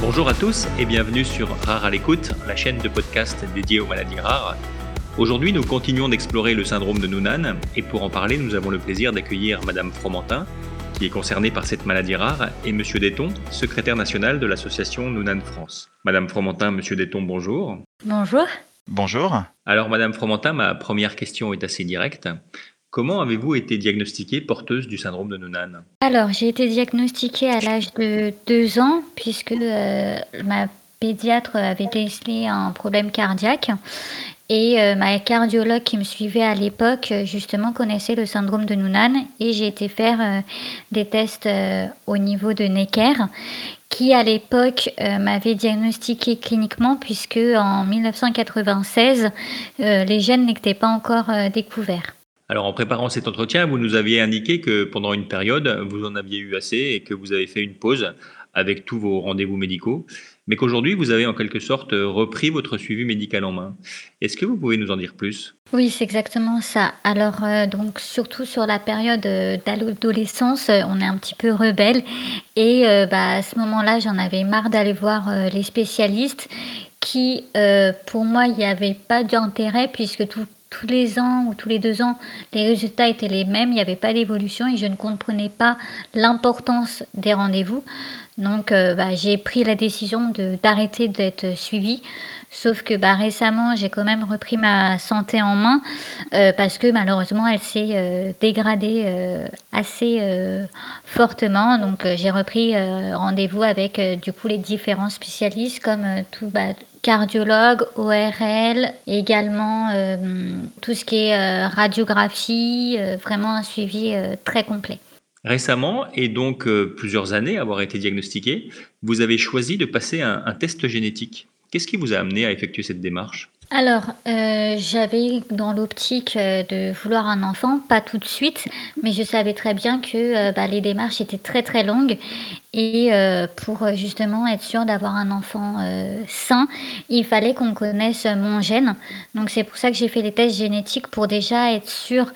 Bonjour à tous et bienvenue sur Rare à l'écoute, la chaîne de podcast dédiée aux maladies rares. Aujourd'hui, nous continuons d'explorer le syndrome de Noonan et pour en parler, nous avons le plaisir d'accueillir Madame Fromentin, qui est concernée par cette maladie rare, et Monsieur Déton, secrétaire national de l'association Noonan France. Madame Fromentin, Monsieur Déton, bonjour. Bonjour. Bonjour. Alors, Madame Fromentin, ma première question est assez directe. Comment avez-vous été diagnostiquée porteuse du syndrome de Noonan? Alors, j'ai été diagnostiquée à l'âge de 2 ans, puisque euh, ma pédiatre avait décelé un problème cardiaque. Et euh, ma cardiologue qui me suivait à l'époque, justement, connaissait le syndrome de Noonan. Et j'ai été faire euh, des tests au niveau de Necker, qui à l'époque m'avait diagnostiqué cliniquement, puisque en 1996, les gènes n'étaient pas encore découverts. Alors en préparant cet entretien, vous nous aviez indiqué que pendant une période, vous en aviez eu assez et que vous avez fait une pause avec tous vos rendez-vous médicaux, mais qu'aujourd'hui, vous avez en quelque sorte repris votre suivi médical en main. Est-ce que vous pouvez nous en dire plus? Oui, c'est exactement ça. Alors, euh, donc, surtout sur la période euh, d'adolescence, euh, on est un petit peu rebelle. Et bah, à ce moment-là, j'en avais marre d'aller voir les spécialistes qui, pour moi, il n'y avait pas d'intérêt puisque tout, tous les ans ou tous les deux ans, les résultats étaient les mêmes, il n'y avait pas d'évolution et je ne comprenais pas l'importance des rendez-vous. Donc euh, bah, j'ai pris la décision d'arrêter d'être suivie. Sauf que bah, récemment, j'ai quand même repris ma santé en main euh, parce que malheureusement, elle s'est euh, dégradée assez fortement. Donc j'ai repris rendez-vous avec du coup les différents spécialistes comme tout, bah, cardiologue, ORL, également euh, tout ce qui est euh, radiographie, euh, vraiment un suivi très complet. Récemment, et donc plusieurs années avoir été diagnostiqué, vous avez choisi de passer un test génétique. Qu'est-ce qui vous a amené à effectuer cette démarche? Alors, euh, j'avais dans l'optique euh, de vouloir un enfant, pas tout de suite, mais je savais très bien que euh, bah, les démarches étaient très très longues et pour justement être sûr d'avoir un enfant sain, il fallait qu'on connaisse mon gène. Donc c'est pour ça que j'ai fait les tests génétiques pour déjà être sûr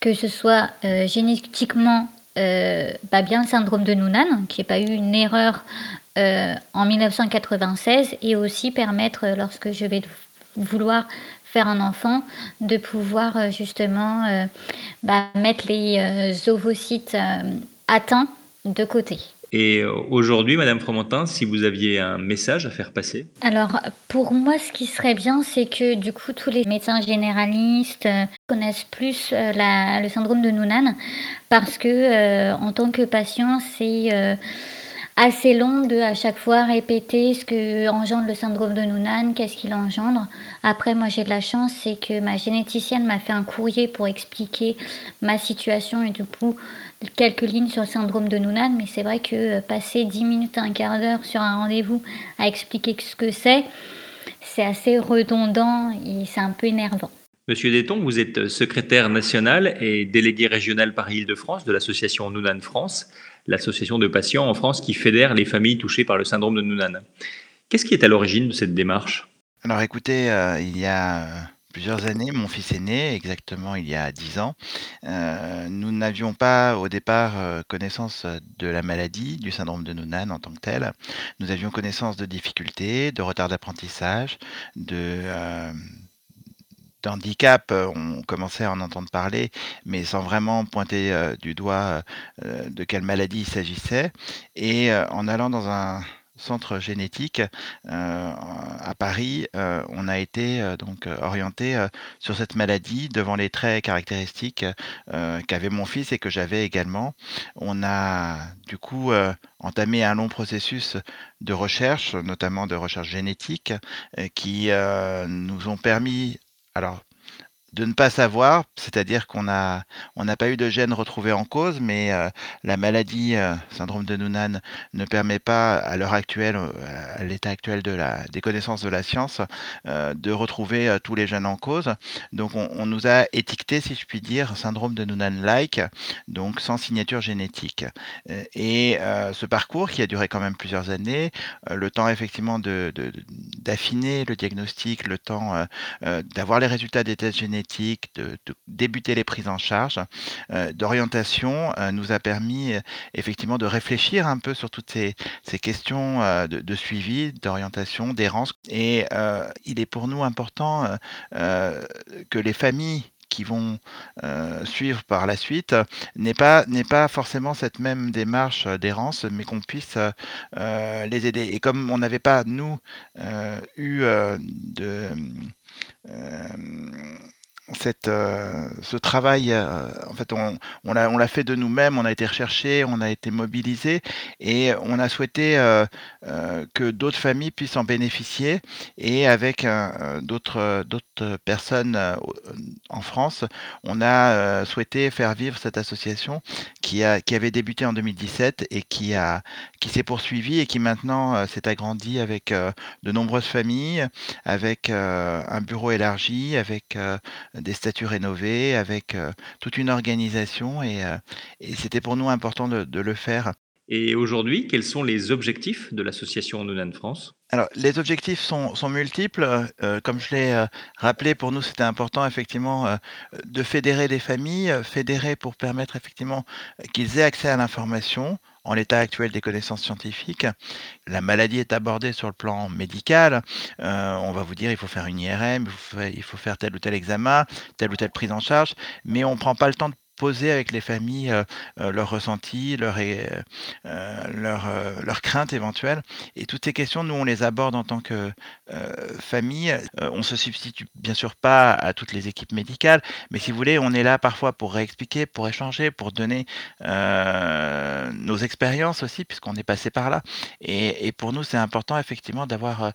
que ce soit génétiquement bah, bien le syndrome de Noonan, qu'il n'y ait pas eu une erreur en 1996 et aussi permettre lorsque je vais vouloir faire un enfant, de pouvoir euh, justement euh, bah, mettre les euh, ovocytes atteints de côté. Et aujourd'hui, Madame Fromentin, si vous aviez un message à faire passer Alors, pour moi, ce qui serait bien, c'est que du coup, tous les médecins généralistes connaissent plus le syndrome de Noonan, parce que en tant que patient, c'est assez long de à chaque fois répéter ce que engendre le syndrome de Noonan, qu'est-ce qu'il engendre. Après, moi j'ai de la chance, c'est que ma généticienne m'a fait un courrier pour expliquer ma situation et du coup quelques lignes sur le syndrome de Noonan, mais c'est vrai que euh, passer 10 minutes un quart d'heure sur un rendez-vous à expliquer ce que c'est, c'est assez redondant et c'est un peu énervant. Monsieur Déton, vous êtes secrétaire national et délégué régional Paris-Île-de-France de l'association Noonan France l'association de patients en France qui fédère les familles touchées par le syndrome de Noonan. Qu'est-ce qui est à l'origine de cette démarche? Alors écoutez, euh, il y a euh, plusieurs années, mon fils est né, exactement il y a dix ans. Euh, nous n'avions pas au départ connaissance de la maladie, du syndrome de Noonan en tant que tel. Nous avions connaissance de difficultés, de retard d'apprentissage, de handicap, euh, on commençait à en entendre parler, mais sans vraiment pointer euh, du doigt euh, de quelle maladie il s'agissait. Et en allant dans un centre génétique à Paris, on a été donc orienté sur cette maladie devant les traits caractéristiques qu'avait mon fils et que j'avais également. On a du coup entamé un long processus de recherche, notamment de recherche génétique, qui nous ont permis alors, de ne pas savoir, c'est-à-dire qu'on a on n'a pas eu de gène retrouvé en cause, mais euh, la maladie euh, syndrome de Noonan ne permet pas à l'heure actuelle, euh, à l'état actuel de la des connaissances de la science, de retrouver tous les gènes en cause. Donc on, nous a étiqueté, si je puis dire, syndrome de Noonan-like, donc sans signature génétique. Et ce parcours qui a duré quand même plusieurs années, le temps effectivement d'affiner le diagnostic, le temps d'avoir les résultats des tests génétiques de, débuter les prises en charge, d'orientation, nous a permis effectivement de réfléchir un peu sur toutes ces, questions de, suivi, d'orientation, d'errance. Et il est pour nous important que les familles qui vont euh, suivre par la suite n'est pas, n'est pas forcément cette même démarche d'errance, mais qu'on puisse euh, les aider. Et comme on n'avait pas, nous, euh, eu de euh, ce travail, euh, en fait, on, l'a fait de nous-mêmes, on a été recherché, on a été mobilisé et on a souhaité euh, que d'autres familles puissent en bénéficier. Et avec d'autres personnes en France, on a souhaité faire vivre cette association qui, avait débuté en 2017 et qui, qui s'est poursuivie et qui maintenant s'est agrandie avec de nombreuses familles, avec un bureau élargi, avec des statuts rénovés, avec euh, toute une organisation euh, et, c'était pour nous important de, le faire. Et aujourd'hui, quels sont les objectifs de l'association Noonan France? Alors, les objectifs sont, multiples. Euh, comme je l'ai rappelé, pour nous, c'était important effectivement de fédérer les familles, fédérer pour permettre effectivement qu'ils aient accès à l'information, en l'état actuel des connaissances scientifiques. La maladie est abordée sur le plan médical. Euh, on va vous dire il faut faire une IRM, il faut faire tel ou tel examen, telle ou telle prise en charge, mais on ne prend pas le temps de poser avec les familles euh, euh, leurs ressentis, leurs leur, leur craintes éventuelles. Et toutes ces questions, nous, on les aborde en tant que famille. on se substitue bien sûr pas à toutes les équipes médicales, mais si vous voulez, on est là parfois pour réexpliquer, pour échanger, pour donner nos expériences aussi, puisqu'on est passé par là. Et, pour nous, c'est important effectivement d'avoir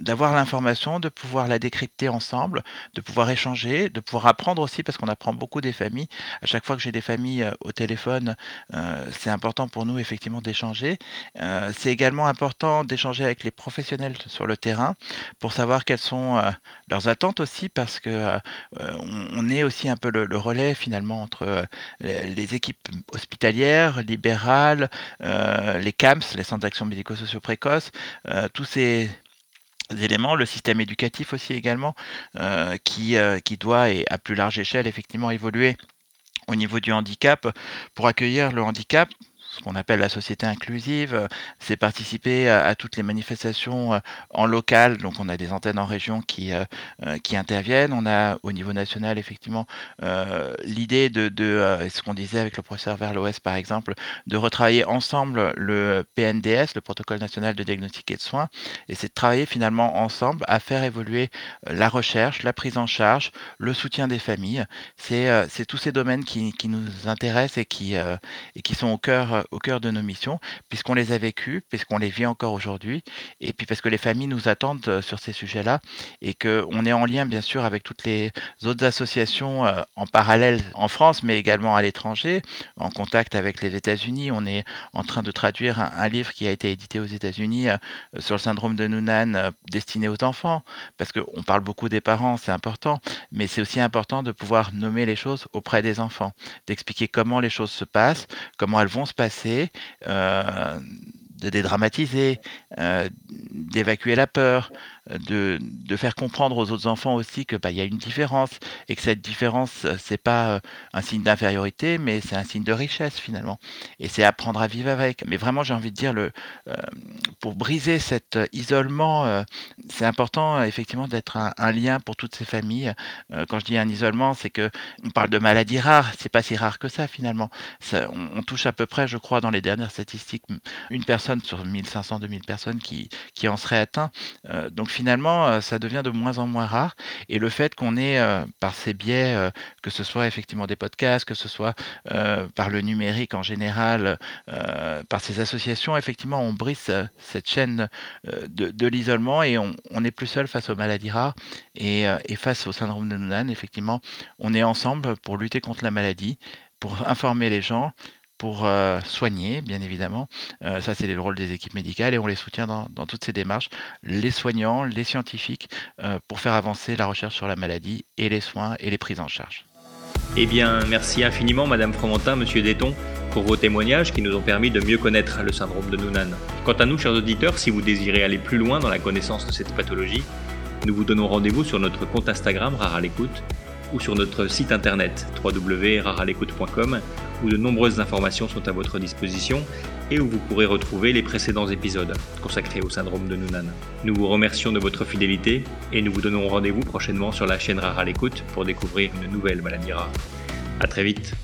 d'avoir l'information, de pouvoir la décrypter ensemble, de pouvoir échanger, de pouvoir apprendre aussi, parce qu'on apprend beaucoup des familles à chaque fois que j'ai des familles euh, au téléphone, euh, c'est important pour nous effectivement d'échanger. Euh, c'est également important d'échanger avec les professionnels sur le terrain pour savoir quelles sont leurs attentes aussi, parce que on, est aussi un peu le, relais finalement entre les, équipes hospitalières, libérales, les CAMS, les centres d'action médico-sociaux précoces, tous ces éléments, le système éducatif aussi également, qui, qui doit et à plus large échelle effectivement évoluer au niveau du handicap. Pour accueillir le handicap ce qu'on appelle la société inclusive, euh, c'est participer à, toutes les manifestations euh, en local. Donc on a des antennes en région qui, euh, qui interviennent. On a au niveau national effectivement l'idée de, de ce qu'on disait avec le professeur Verloès par exemple, de retravailler ensemble le PNDS, le protocole national de diagnostic et de soins. Et c'est de travailler finalement ensemble à faire évoluer la recherche, la prise en charge, le soutien des familles. C'est tous ces domaines qui, qui, nous intéressent et qui, et qui sont au cœur au cœur de nos missions, puisqu'on les a vécues, puisqu'on les vit encore aujourd'hui, et puis parce que les familles nous attendent euh, sur ces sujets-là, et qu'on est en lien bien sûr avec toutes les autres associations euh, en parallèle en France, mais également à l'étranger, en contact avec les États-Unis. On est en train de traduire un, livre qui a été édité aux États-Unis euh, sur le syndrome de Noonan destiné aux enfants, parce qu'on parle beaucoup des parents, c'est important, mais c'est aussi important de pouvoir nommer les choses auprès des enfants, d'expliquer comment les choses se passent, comment elles vont se passer euh, de dédramatiser, euh, d'évacuer la peur, de, de, faire comprendre aux autres enfants aussi que bah, y a une différence et que cette différence euh, c'est pas euh, un signe d'infériorité mais c'est un signe de richesse finalement. Et c'est apprendre à vivre avec. Mais vraiment j'ai envie de dire le euh, pour briser cet isolement c'est important effectivement d'être un, lien pour toutes ces familles. Quand je dis un isolement c'est que on parle de maladies rares. C'est pas si rare que ça finalement. On, touche à peu près je crois dans les dernières statistiques une personne sur 1500 2000 personnes qui qui en serait atteint donc finalement, euh, ça devient de moins en moins rare. Et le fait qu'on ait, euh, par ces biais, euh, que ce soit effectivement des podcasts, que ce soit par le numérique en général, par ces associations, effectivement, on brise cette chaîne de, l'isolement et on n'est plus seul face aux maladies rares et, et face au syndrome de Noonan. Effectivement, on est ensemble pour lutter contre la maladie pour informer les gens, pour euh, soigner, bien évidemment. Euh, ça, c'est le rôle des équipes médicales et on les soutient dans, toutes ces démarches, les soignants, les scientifiques, euh, pour faire avancer la recherche sur la maladie et les soins et les prises en charge. Eh bien, merci infiniment, Madame Fromentin, Monsieur Déton, pour vos témoignages qui nous ont permis de mieux connaître le syndrome de Noonan. Quant à nous, chers auditeurs, si vous désirez aller plus loin dans la connaissance de cette pathologie, nous vous donnons rendez-vous sur notre compte Instagram Rare à l'écoute ou sur notre site internet www.raralecoute.com où de nombreuses informations sont à votre disposition et où vous pourrez retrouver les précédents épisodes consacrés au syndrome de Noonan. Nous vous remercions de votre fidélité et nous vous donnons rendez-vous prochainement sur la chaîne Rare à l'écoute pour découvrir une nouvelle maladie rare. A très vite